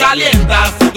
Calientas,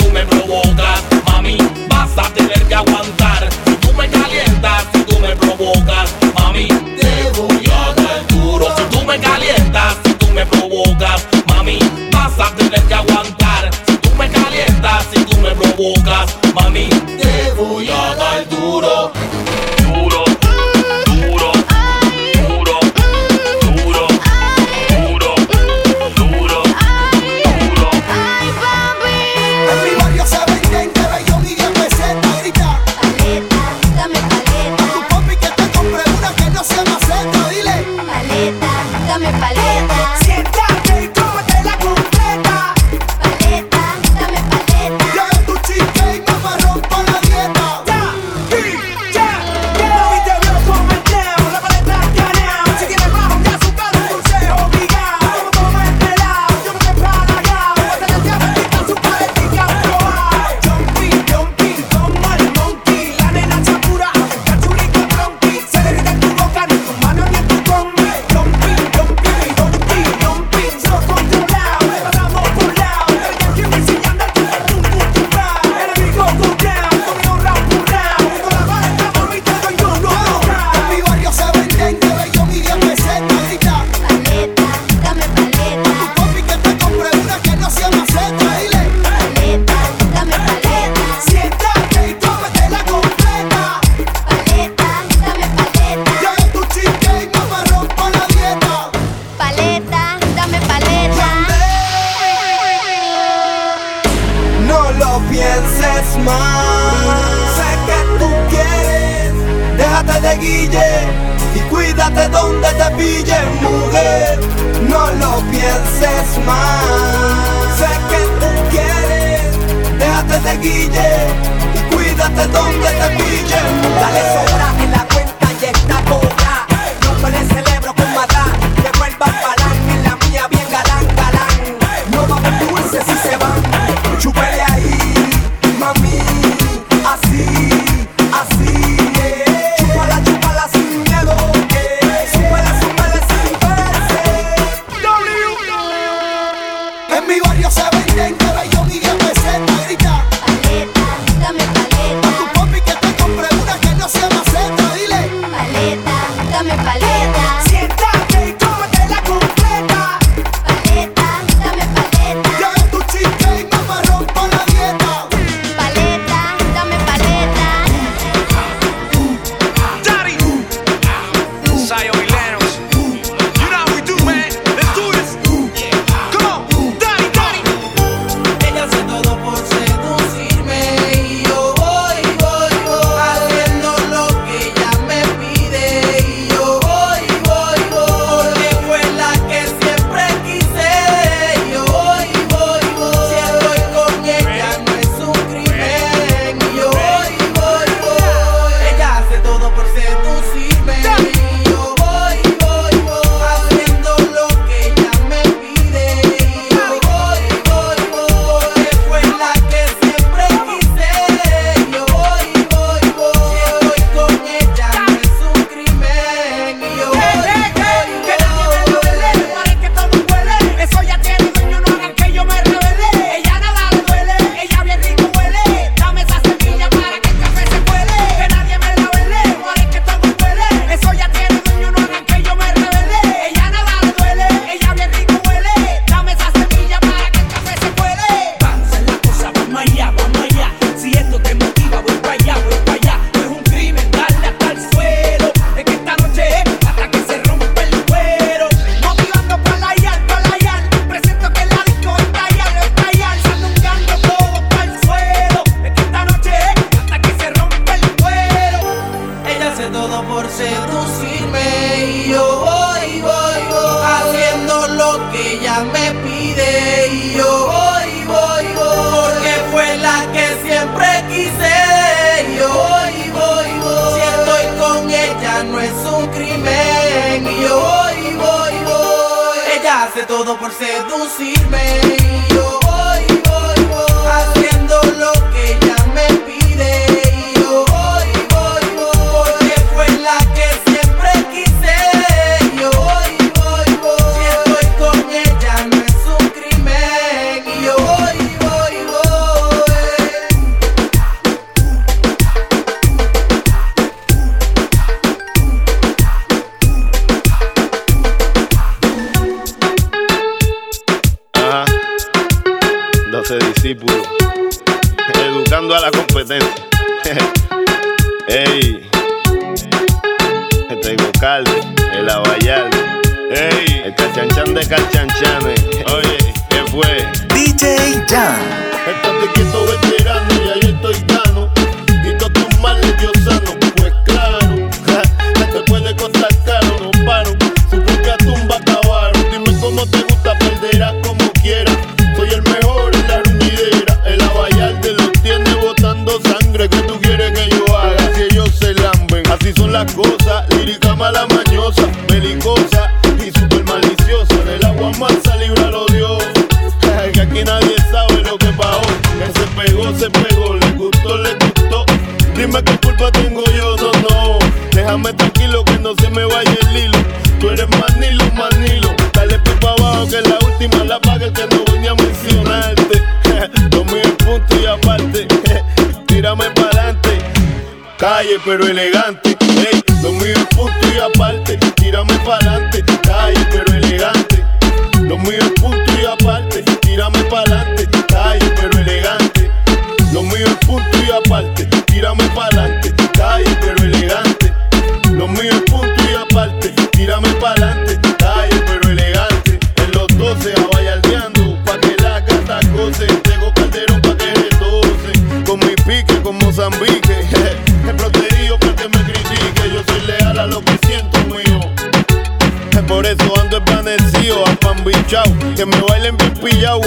Que me bailen bien pillao,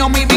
que yo